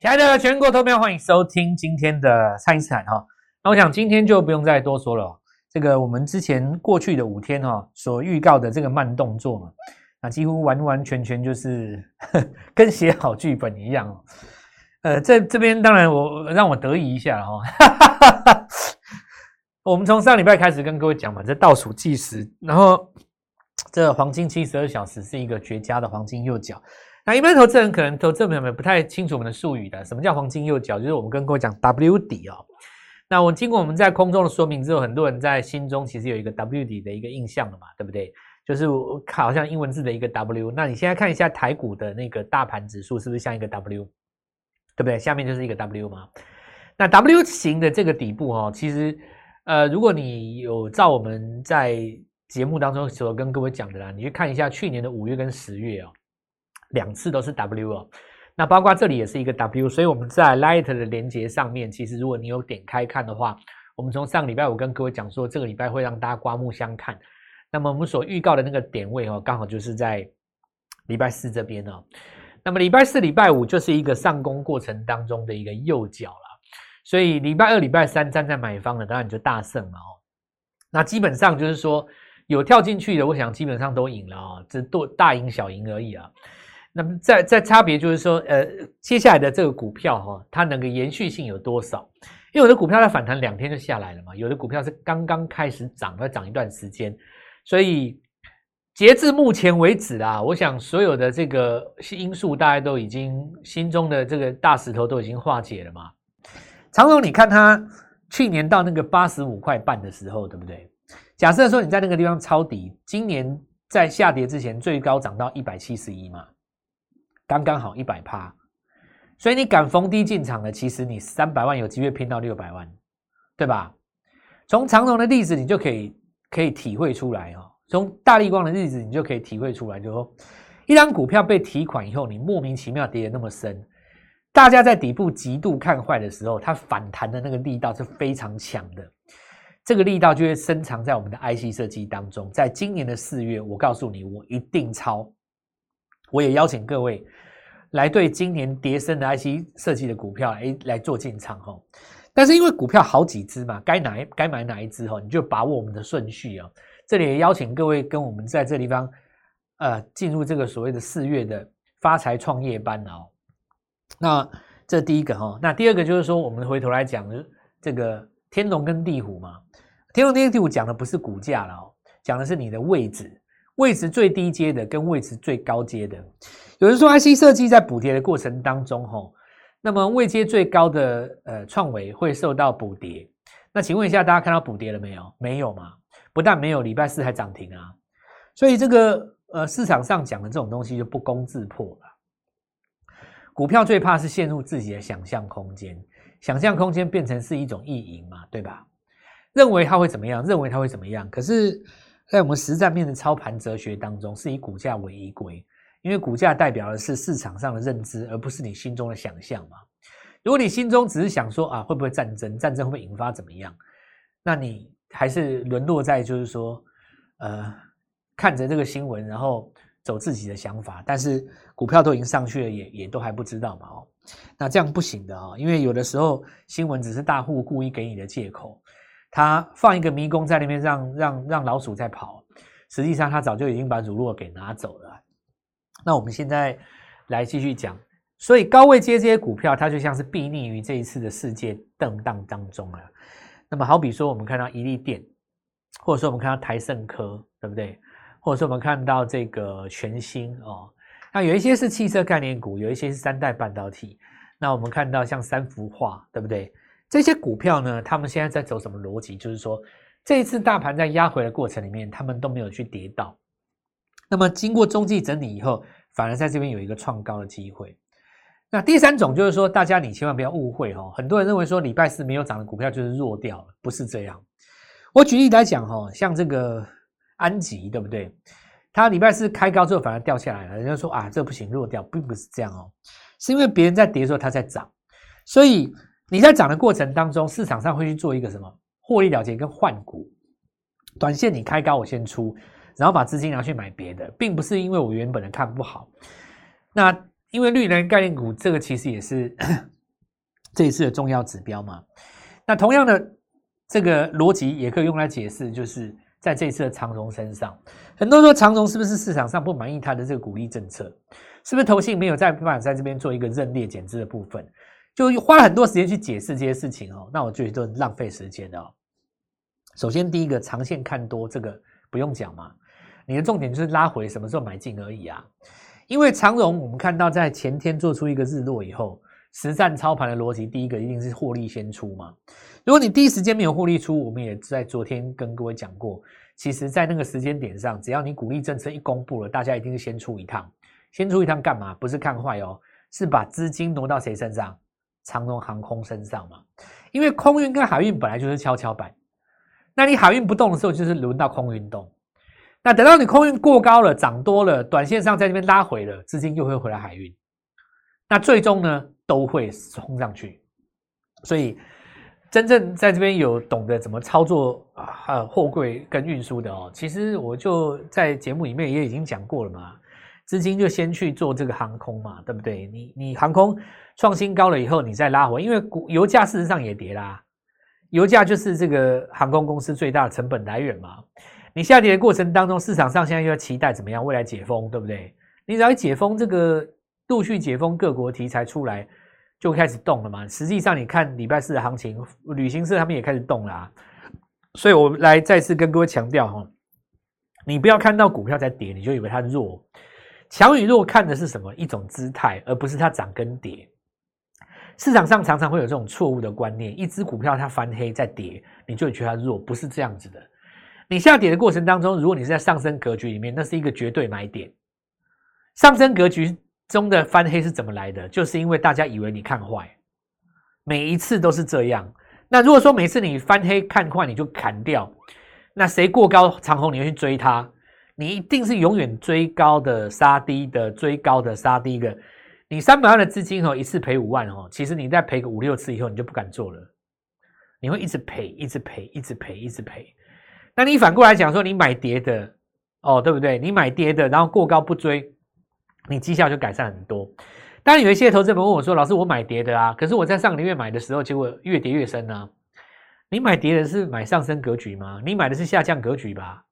亲爱的全国投票，欢迎收听今天的蔡因斯坦哈。那我想今天就不用再多说了。这个我们之前过去的五天哈所预告的这个慢动作嘛，那几乎完完全全就是 跟写好剧本一样哦。呃，这这边当然我让我得意一下哈。我们从上礼拜开始跟各位讲嘛，这倒数计时，然后这黄金七十二小时是一个绝佳的黄金右脚。那一般投资人可能投资朋友们不太清楚我们的术语的，什么叫黄金右脚？就是我们跟各位讲 W 底哦。那我经过我们在空中的说明之后，很多人在心中其实有一个 W 底的一个印象了嘛，对不对？就是好像英文字的一个 W。那你现在看一下台股的那个大盘指数，是不是像一个 W？对不对？下面就是一个 W 嘛。那 W 型的这个底部哦，其实呃，如果你有照我们在节目当中所跟各位讲的啦，你去看一下去年的五月跟十月哦，两次都是 W 哦。那包括这里也是一个 W，所以我们在 Light 的连接上面，其实如果你有点开看的话，我们从上礼拜五跟各位讲说，这个礼拜会让大家刮目相看。那么我们所预告的那个点位哦，刚好就是在礼拜四这边哦。那么礼拜四、礼拜五就是一个上攻过程当中的一个右脚了，所以礼拜二、礼拜三站在买方的，当然就大胜了哦。那基本上就是说有跳进去的，我想基本上都赢了啊，只多大赢小赢而已啊。那么在在差别就是说，呃，接下来的这个股票哈，它能够延续性有多少？因为有的股票它反弹两天就下来了嘛，有的股票是刚刚开始涨，要涨一段时间，所以截至目前为止啊，我想所有的这个因素大家都已经心中的这个大石头都已经化解了嘛。长荣，你看它去年到那个八十五块半的时候，对不对？假设说你在那个地方抄底，今年在下跌之前最高涨到一百七十一嘛。刚刚好一百趴，所以你敢逢低进场的，其实你三百万有机会拼到六百万，对吧？从长荣的例子，你就可以可以体会出来哦。从大力光的例子，你就可以体会出来，就说一张股票被提款以后，你莫名其妙跌得那么深，大家在底部极度看坏的时候，它反弹的那个力道是非常强的，这个力道就会深藏在我们的 IC 设计当中。在今年的四月，我告诉你，我一定超。我也邀请各位来对今年跌升的 IC 设计的股票来来做进场哈，但是因为股票好几只嘛，该哪该买哪一只哈，你就把握我们的顺序啊。这里也邀请各位跟我们在这地方呃进入这个所谓的四月的发财创业班哦。那这第一个哈，那第二个就是说我们回头来讲这个天龙跟地虎嘛，天龙跟地虎讲的不是股价了哦，讲的是你的位置。位置最低阶的跟位置最高阶的，有人说 IC 设计在补跌的过程当中，吼，那么位阶最高的呃创维会受到补跌。那请问一下，大家看到补跌了没有？没有嘛？不但没有，礼拜四还涨停啊。所以这个呃市场上讲的这种东西就不攻自破了。股票最怕是陷入自己的想象空间，想象空间变成是一种意淫嘛，对吧？认为它会怎么样？认为它会怎么样？可是。在我们实战面的操盘哲学当中，是以股价为依归，因为股价代表的是市场上的认知，而不是你心中的想象嘛。如果你心中只是想说啊，会不会战争？战争会不会引发怎么样？那你还是沦落在就是说，呃，看着这个新闻，然后走自己的想法，但是股票都已经上去了，也也都还不知道嘛。哦，那这样不行的啊，因为有的时候新闻只是大户故意给你的借口。他放一个迷宫在那边，让让让老鼠在跑，实际上他早就已经把乳酪给拿走了。那我们现在来继续讲，所以高位接这些股票，它就像是避逆于这一次的世界动荡当中了。那么好比说，我们看到一利电，或者说我们看到台盛科，对不对？或者说我们看到这个全新哦，那有一些是汽车概念股，有一些是三代半导体。那我们看到像三幅画，对不对？这些股票呢，他们现在在走什么逻辑？就是说，这一次大盘在压回的过程里面，他们都没有去跌倒。那么经过中继整理以后，反而在这边有一个创高的机会。那第三种就是说，大家你千万不要误会哦，很多人认为说礼拜四没有涨的股票就是弱掉了，不是这样。我举例来讲哈，像这个安吉，对不对？它礼拜四开高之后反而掉下来了，人家说啊，这不行，弱掉，并不是这样哦，是因为别人在跌的时候它在涨，所以你在涨的过程当中，市场上会去做一个什么获利了结跟换股，短线你开高我先出，然后把资金拿去买别的，并不是因为我原本的看不好，那因为绿能概念股这个其实也是 这一次的重要指标嘛，那同样的这个逻辑也可以用来解释，就是。在这一次的长荣身上，很多人说长荣是不是市场上不满意它的这个鼓励政策？是不是投信没有在办法在这边做一个认列减资的部分？就花了很多时间去解释这些事情哦。那我觉得浪费时间的。首先，第一个长线看多，这个不用讲嘛。你的重点就是拉回什么时候买进而已啊。因为长荣，我们看到在前天做出一个日落以后，实战操盘的逻辑，第一个一定是获利先出嘛。如果你第一时间没有获利出，我们也在昨天跟各位讲过，其实，在那个时间点上，只要你鼓励政策一公布了，大家一定是先出一趟，先出一趟干嘛？不是看坏哦，是把资金挪到谁身上？长荣航空身上嘛。因为空运跟海运本来就是跷跷板，那你海运不动的时候，就是轮到空运动。那等到你空运过高了，涨多了，短线上在那边拉回了，资金又会回来海运，那最终呢，都会冲上去，所以。真正在这边有懂得怎么操作啊货柜跟运输的哦，其实我就在节目里面也已经讲过了嘛，资金就先去做这个航空嘛，对不对？你你航空创新高了以后，你再拉回，因为股油价事实上也跌啦，油价就是这个航空公司最大的成本来源嘛。你下跌的过程当中，市场上现在又要期待怎么样未来解封，对不对？你只要解封，这个陆续解封各国题材出来。就开始动了嘛？实际上，你看礼拜四的行情，旅行社他们也开始动啦。所以我来再次跟各位强调哈，你不要看到股票在跌，你就以为它弱。强与弱看的是什么？一种姿态，而不是它涨跟跌。市场上常常会有这种错误的观念：一只股票它翻黑在跌，你就觉得它弱，不是这样子的。你下跌的过程当中，如果你是在上升格局里面，那是一个绝对买点。上升格局。中的翻黑是怎么来的？就是因为大家以为你看坏，每一次都是这样。那如果说每次你翻黑看坏，你就砍掉，那谁过高长虹，你要去追它，你一定是永远追高的杀低的，追高的杀低的。你三百万的资金哦，一次赔五万哦，其实你再赔个五六次以后，你就不敢做了，你会一直赔，一直赔，一直赔，一直赔。那你反过来讲说，你买跌的哦，对不对？你买跌的，然后过高不追。你绩效就改善很多。当然，有一些投资者问我说：“老师，我买跌的啊，可是我在上个月买的时候，结果越跌越深啊。”你买跌的是买上升格局吗？你买的是下降格局吧？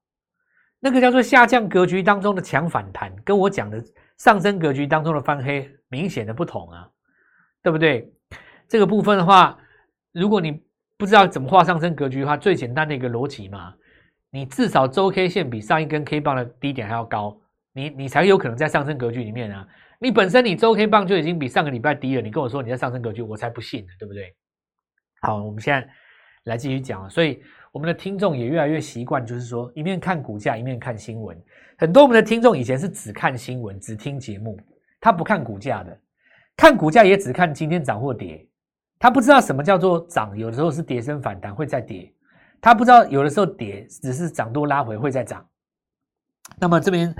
那个叫做下降格局当中的强反弹，跟我讲的上升格局当中的翻黑明显的不同啊，对不对？这个部分的话，如果你不知道怎么画上升格局的话，最简单的一个逻辑嘛，你至少周 K 线比上一根 K 棒的低点还要高。你你才有可能在上升格局里面啊！你本身你周 K 棒就已经比上个礼拜低了，你跟我说你在上升格局，我才不信呢，对不对？好，我们现在来继续讲啊。所以我们的听众也越来越习惯，就是说一面看股价，一面看新闻。很多我们的听众以前是只看新闻，只听节目，他不看股价的，看股价也只看今天涨或跌，他不知道什么叫做涨，有的时候是跌升反弹会再跌，他不知道有的时候跌只是涨多拉回会再涨。那么这边。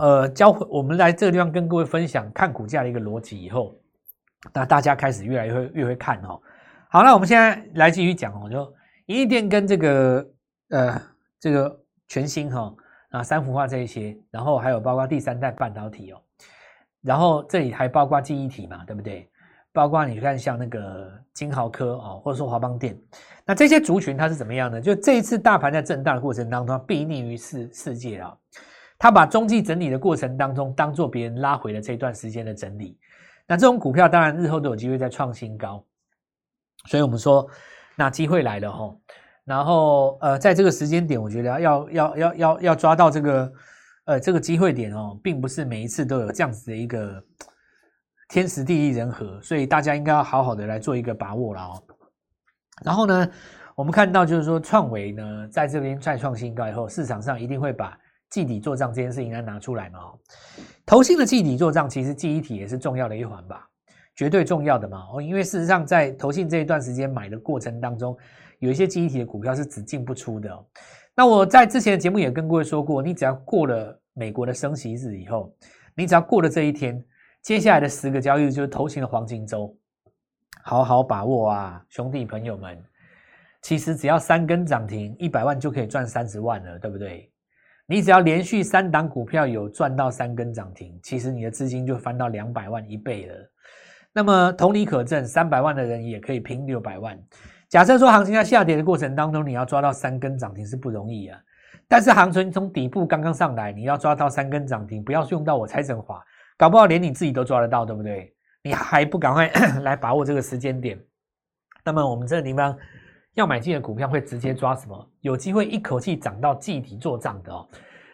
呃，教会我们来这个地方跟各位分享看股价的一个逻辑以后，那大家开始越来越会越会看哦。好，那我们现在来继续讲哦，就一电跟这个呃这个全新哈啊三幅画这一些，然后还有包括第三代半导体哦，然后这里还包括记忆体嘛，对不对？包括你看像那个金豪科哦，或者说华邦电，那这些族群它是怎么样呢？就这一次大盘在震荡的过程当中，避逆于世世界啊。他把中继整理的过程当中，当做别人拉回了这段时间的整理，那这种股票当然日后都有机会再创新高，所以我们说，那机会来了哈，然后呃，在这个时间点，我觉得要要要要要抓到这个呃这个机会点哦，并不是每一次都有这样子的一个天时地利人和，所以大家应该要好好的来做一个把握了哦。然后呢，我们看到就是说创维呢，在这边再创新高以后，市场上一定会把。记底做账这件事应该拿出来嘛？投信的记底做账，其实记忆体也是重要的一环吧。绝对重要的嘛。哦，因为事实上在投信这一段时间买的过程当中，有一些记忆体的股票是只进不出的。那我在之前的节目也跟各位说过，你只要过了美国的升息日以后，你只要过了这一天，接下来的十个交易日就是投行的黄金周，好好把握啊，兄弟朋友们。其实只要三根涨停，一百万就可以赚三十万了，对不对？你只要连续三档股票有赚到三根涨停，其实你的资金就翻到两百万一倍了。那么同理可证，三百万的人也可以拼六百万。假设说行情在下跌的过程当中，你要抓到三根涨停是不容易啊。但是行情从底部刚刚上来，你要抓到三根涨停，不要用到我财神华，搞不好连你自己都抓得到，对不对？你还不赶快 来把握这个时间点？那么我们这个地方。要买进的股票会直接抓什么？有机会一口气涨到记体做账的哦。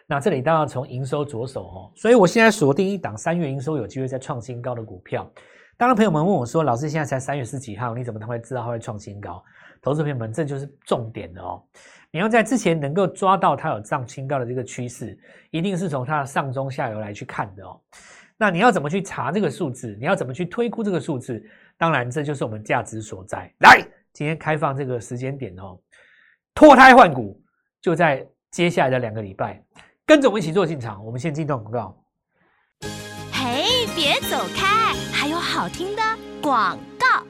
那这里当然从营收着手哦。所以我现在锁定一档三月营收有机会再创新高的股票。当然，朋友们问我说：“老师，现在才三月十几号，你怎么他会知道它会创新高？”投资朋友们，这就是重点的哦。你要在之前能够抓到它有涨新高的这个趋势，一定是从它的上中下游来去看的哦。那你要怎么去查这个数字？你要怎么去推估这个数字？当然，这就是我们价值所在。来。今天开放这个时间点哦，脱胎换骨就在接下来的两个礼拜，跟着我们一起做进场。我们先进段广告。嘿，别走开，好听的广告。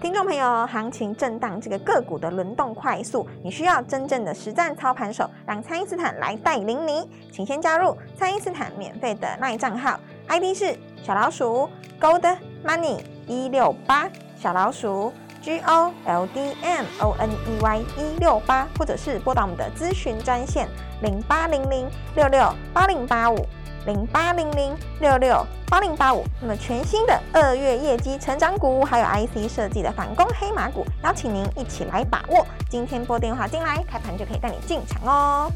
听众朋友，行情震荡，这个个股的轮动快速，你需要真正的实战操盘手，让蔡因斯坦来带领你。请先加入蔡因斯坦免费的卖账号，ID 是小老鼠 Gold Money 一六八。小老鼠 G O L D M O N E Y 一六八，或者是拨打我们的咨询专线零八零零六六八零八五零八零零六六八零八五。那么全新的二月业绩成长股，还有 IC 设计的反攻黑马股，邀请您一起来把握。今天拨电话进来，开盘就可以带你进场哦。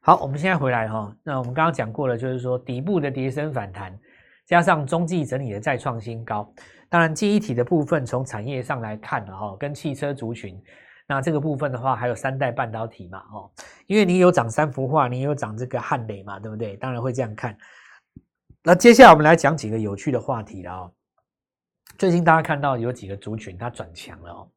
好，我们现在回来哈，那我们刚刚讲过了，就是说底部的跌升反弹。加上中继整理的再创新高，当然记忆体的部分从产业上来看了哈，跟汽车族群，那这个部分的话还有三代半导体嘛哦，因为你有涨三幅画，你有涨这个汉磊嘛，对不对？当然会这样看。那接下来我们来讲几个有趣的话题了哦。最近大家看到有几个族群它转强了哦。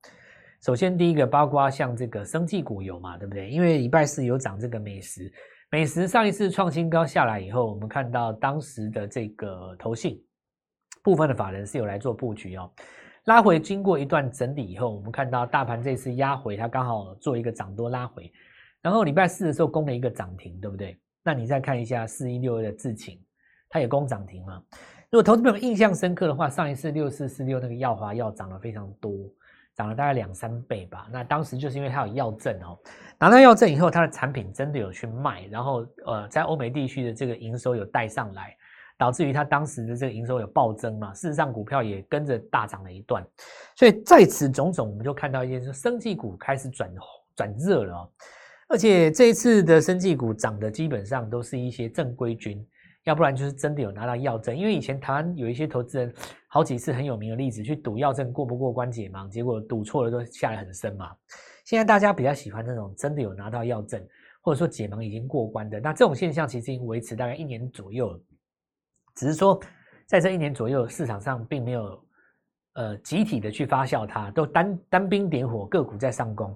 首先第一个包括像这个生技股有嘛，对不对？因为礼拜四有涨这个美食。美食上一次创新高下来以后，我们看到当时的这个投信部分的法人是有来做布局哦，拉回经过一段整理以后，我们看到大盘这次压回，它刚好做一个涨多拉回，然后礼拜四的时候攻了一个涨停，对不对？那你再看一下四一六的智勤，它也攻涨停嘛？如果投资朋友印象深刻的话，上一次六四四六那个耀华药涨了非常多。涨了大概两三倍吧。那当时就是因为它有药证哦，拿到药证以后，它的产品真的有去卖，然后呃，在欧美地区的这个营收有带上来，导致于它当时的这个营收有暴增嘛。事实上，股票也跟着大涨了一段。所以在此种种，我们就看到一件事：生技股开始转转热了哦。而且这一次的生技股涨的基本上都是一些正规军。要不然就是真的有拿到药证，因为以前台湾有一些投资人好几次很有名的例子，去赌药证过不过关解盲，结果赌错了都下来很深嘛。现在大家比较喜欢那种真的有拿到药证，或者说解盲已经过关的，那这种现象其实已经维持大概一年左右。只是说在这一年左右市场上并没有呃集体的去发酵它，都单单兵点火，个股在上攻。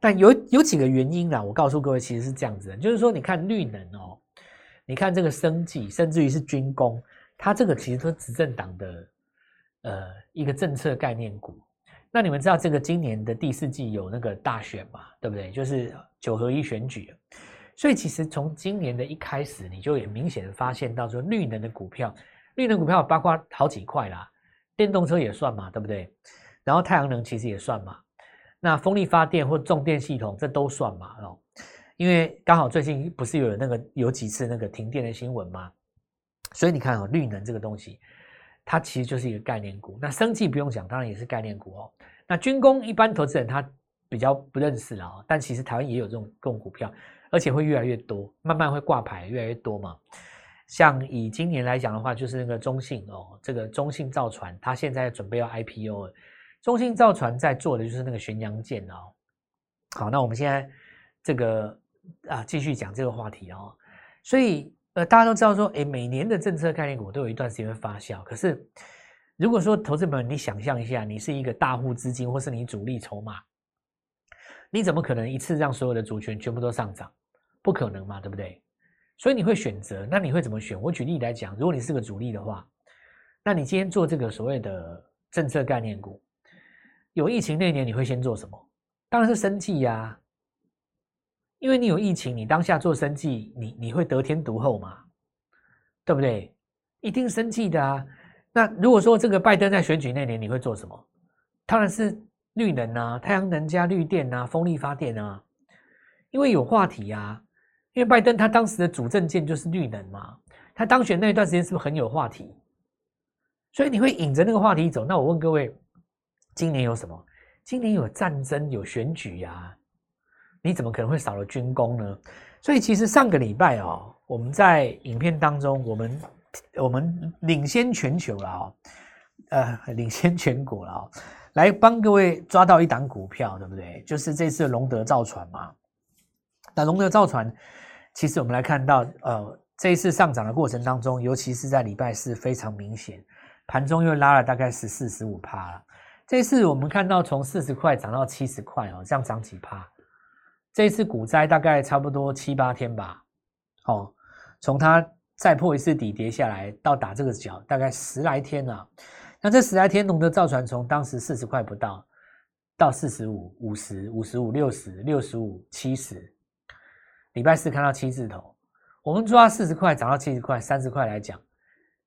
但有有几个原因啊，我告诉各位其实是这样子的，就是说你看绿能哦。你看这个生计，甚至于是军工，它这个其实都是执政党的呃一个政策概念股。那你们知道这个今年的第四季有那个大选嘛？对不对？就是九合一选举。所以其实从今年的一开始，你就也明显的发现到说，绿能的股票，绿能股票包括好几块啦，电动车也算嘛，对不对？然后太阳能其实也算嘛，那风力发电或重电系统这都算嘛，哦。因为刚好最近不是有那个有几次那个停电的新闻吗？所以你看哦，绿能这个东西，它其实就是一个概念股。那生技不用讲，当然也是概念股哦。那军工一般投资人他比较不认识了哦，但其实台湾也有这种这种股票，而且会越来越多，慢慢会挂牌越来越多嘛。像以今年来讲的话，就是那个中信哦，这个中信造船，它现在准备要 IPO 了。中信造船在做的就是那个巡洋舰哦。好，那我们现在这个。啊，继续讲这个话题哦。所以，呃，大家都知道说，哎，每年的政策概念股都有一段时间会发酵。可是，如果说投资们，你想象一下，你是一个大户资金，或是你主力筹码，你怎么可能一次让所有的主权全部都上涨？不可能嘛，对不对？所以你会选择，那你会怎么选？我举例来讲，如果你是个主力的话，那你今天做这个所谓的政策概念股，有疫情那年，你会先做什么？当然是生计呀，因为你有疫情，你当下做生计，你你会得天独厚嘛，对不对？一定生计的啊。那如果说这个拜登在选举那年，你会做什么？当然是绿能啊，太阳能加绿电啊，风力发电啊，因为有话题啊。因为拜登他当时的主政见就是绿能嘛，他当选那一段时间是不是很有话题？所以你会引着那个话题走。那我问各位，今年有什么？今年有战争，有选举呀，你怎么可能会少了军工呢？所以其实上个礼拜哦，我们在影片当中，我们我们领先全球了哦，呃，领先全国了哦，来帮各位抓到一档股票，对不对？就是这次龙德造船嘛，那龙德造船。其实我们来看到，呃，这一次上涨的过程当中，尤其是在礼拜四非常明显，盘中又拉了大概十四十五趴了。这次我们看到从四十块涨到七十块哦，这样涨几趴？这次股灾大概差不多七八天吧，哦，从它再破一次底跌下来到打这个脚，大概十来天了。这十来天，龙的造船从当时四十块不到，到四十五、五十、五十五、六十、六十五、七十。礼拜四看到七字头，我们抓四十块涨到七十块，三十块来讲，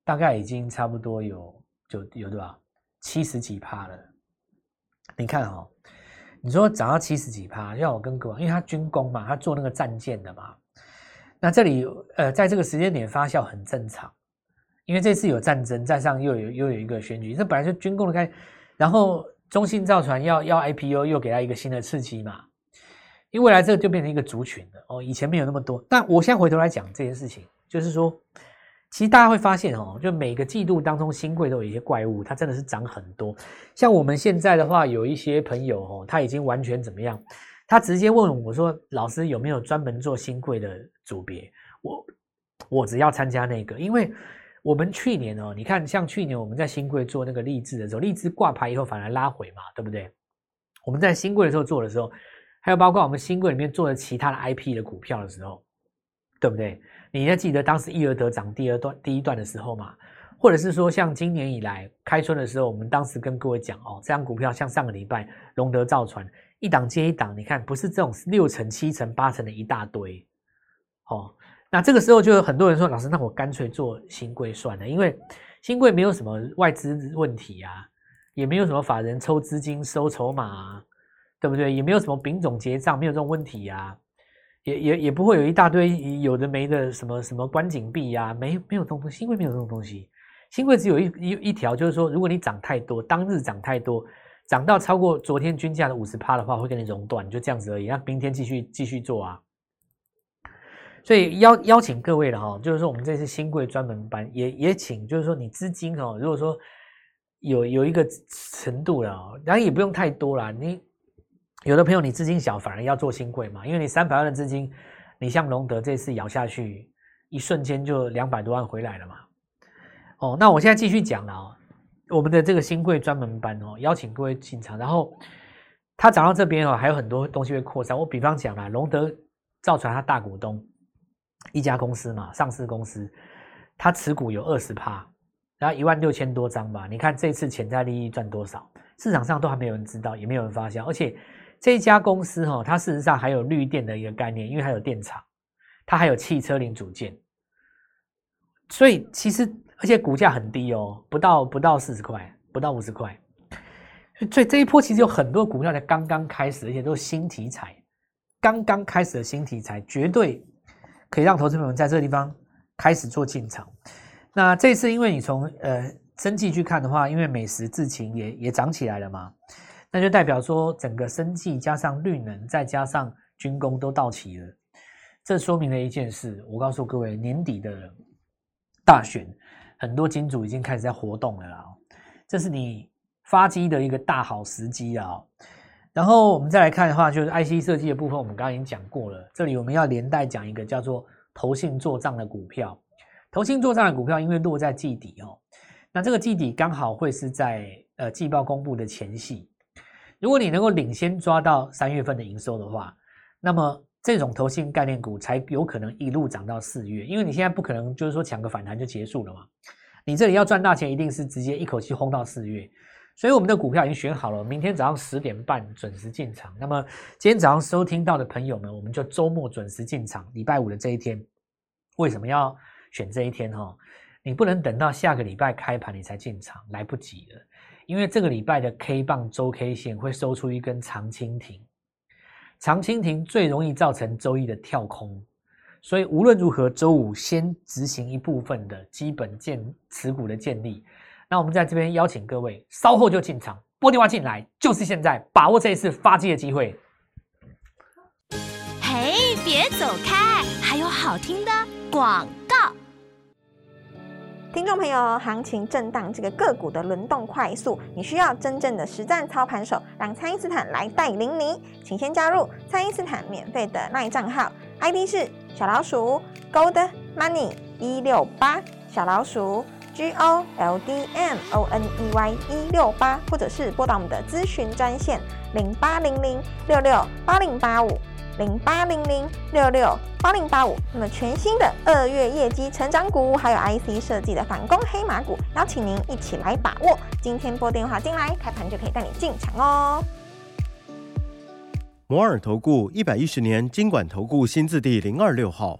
大概已经差不多有就有多少七十几趴了。你看哦，你说涨到七十几趴，要我跟各位，因为他军工嘛，他做那个战舰的嘛，那这里呃，在这个时间点发酵很正常，因为这次有战争，再上又有又有一个选举，这本来就军工的开，然后中信造船要要 IPO，又给他一个新的刺激嘛。因为未来这个就变成一个族群了哦，以前没有那么多。但我现在回头来讲这件事情，就是说，其实大家会发现哦，就每个季度当中，新贵都有一些怪物，它真的是涨很多。像我们现在的话，有一些朋友哦，他已经完全怎么样？他直接问我说：“老师有没有专门做新贵的组别？”我我只要参加那个，因为我们去年哦，你看像去年我们在新贵做那个励志的时候，励志挂牌以后反而拉回嘛，对不对？我们在新贵的时候做的时候。还有包括我们新贵里面做的其他的 IP 的股票的时候，对不对？你要记得当时易而得涨第二段第一段的时候嘛，或者是说像今年以来开春的时候，我们当时跟各位讲哦，这张股票像上个礼拜龙德造船一档接一档，你看不是这种六成、七成、八成的一大堆哦。那这个时候就有很多人说，老师，那我干脆做新贵算了，因为新贵没有什么外资问题啊，也没有什么法人抽资金收筹码。对不对？也没有什么丙种结账，没有这种问题呀，也也也不会有一大堆有的没的什么什么关紧币呀，没没有这种东西，新贵没有这种东西，新贵只有一一一条，就是说，如果你涨太多，当日涨太多，涨到超过昨天均价的五十趴的话，会跟你熔断，就这样子而已。那明天继续继续做啊。所以邀邀请各位了哈，就是说我们这次新贵专门班也也请，就是说你资金哦，如果说有有一个程度了，然后也不用太多了，你。有的朋友，你资金小，反而要做新贵嘛？因为你三百万的资金，你像隆德这次咬下去，一瞬间就两百多万回来了嘛。哦，那我现在继续讲了哦，我们的这个新贵专门班哦，邀请各位进场，然后它涨到这边哦，还有很多东西会扩散。我比方讲啦，隆德造船它大股东一家公司嘛，上市公司，它持股有二十趴，然后一万六千多张吧。你看这次潜在利益赚多少？市场上都还没有人知道，也没有人发现，而且。这一家公司哈，它事实上还有绿电的一个概念，因为它有电厂，它还有汽车零组件，所以其实而且股价很低哦，不到不到四十块，不到五十块，所以这一波其实有很多股票才刚刚开始，而且都是新题材，刚刚开始的新题材，绝对可以让投资朋友们在这个地方开始做进场。那这次因为你从呃生计去看的话，因为美食自情也也涨起来了嘛。那就代表说，整个生计加上绿能，再加上军工都到齐了。这说明了一件事，我告诉各位，年底的大选，很多金主已经开始在活动了啦。这是你发机的一个大好时机啊。然后我们再来看的话，就是 IC 设计的部分，我们刚刚已经讲过了。这里我们要连带讲一个叫做投信做账的股票。投信做账的股票，因为落在季底哦，那这个季底刚好会是在呃季报公布的前夕。如果你能够领先抓到三月份的营收的话，那么这种投信概念股才有可能一路涨到四月，因为你现在不可能就是说抢个反弹就结束了嘛。你这里要赚大钱，一定是直接一口气轰到四月。所以我们的股票已经选好了，明天早上十点半准时进场。那么今天早上收听到的朋友们，我们就周末准时进场。礼拜五的这一天，为什么要选这一天？哈，你不能等到下个礼拜开盘你才进场，来不及了。因为这个礼拜的 K 棒周 K 线会收出一根长蜻蜓，长蜻蜓最容易造成周一的跳空。所以无论如何，周五先执行一部分的基本建持股的建立。那我们在这边邀请各位，稍后就进场拨电话进来，就是现在，把握这一次发机的机会。嘿，别走开，还有好听的广告。听众朋友，行情震荡，这个个股的轮动快速，你需要真正的实战操盘手，让蔡因斯坦来带领你。请先加入蔡因斯坦免费的赖账号，ID 是小老鼠 Gold Money 一六八，小老鼠。G O L D M O N E Y 一六八，或者是拨打我们的咨询专线零八零零六六八零八五零八零零六六八零八五。那么全新的二月业绩成长股，还有 IC 设计的反攻黑马股，邀请您一起来把握。今天拨电话进来，开盘就可以带你进场哦。摩尔投顾一百一十年经管投顾新字第零二六号。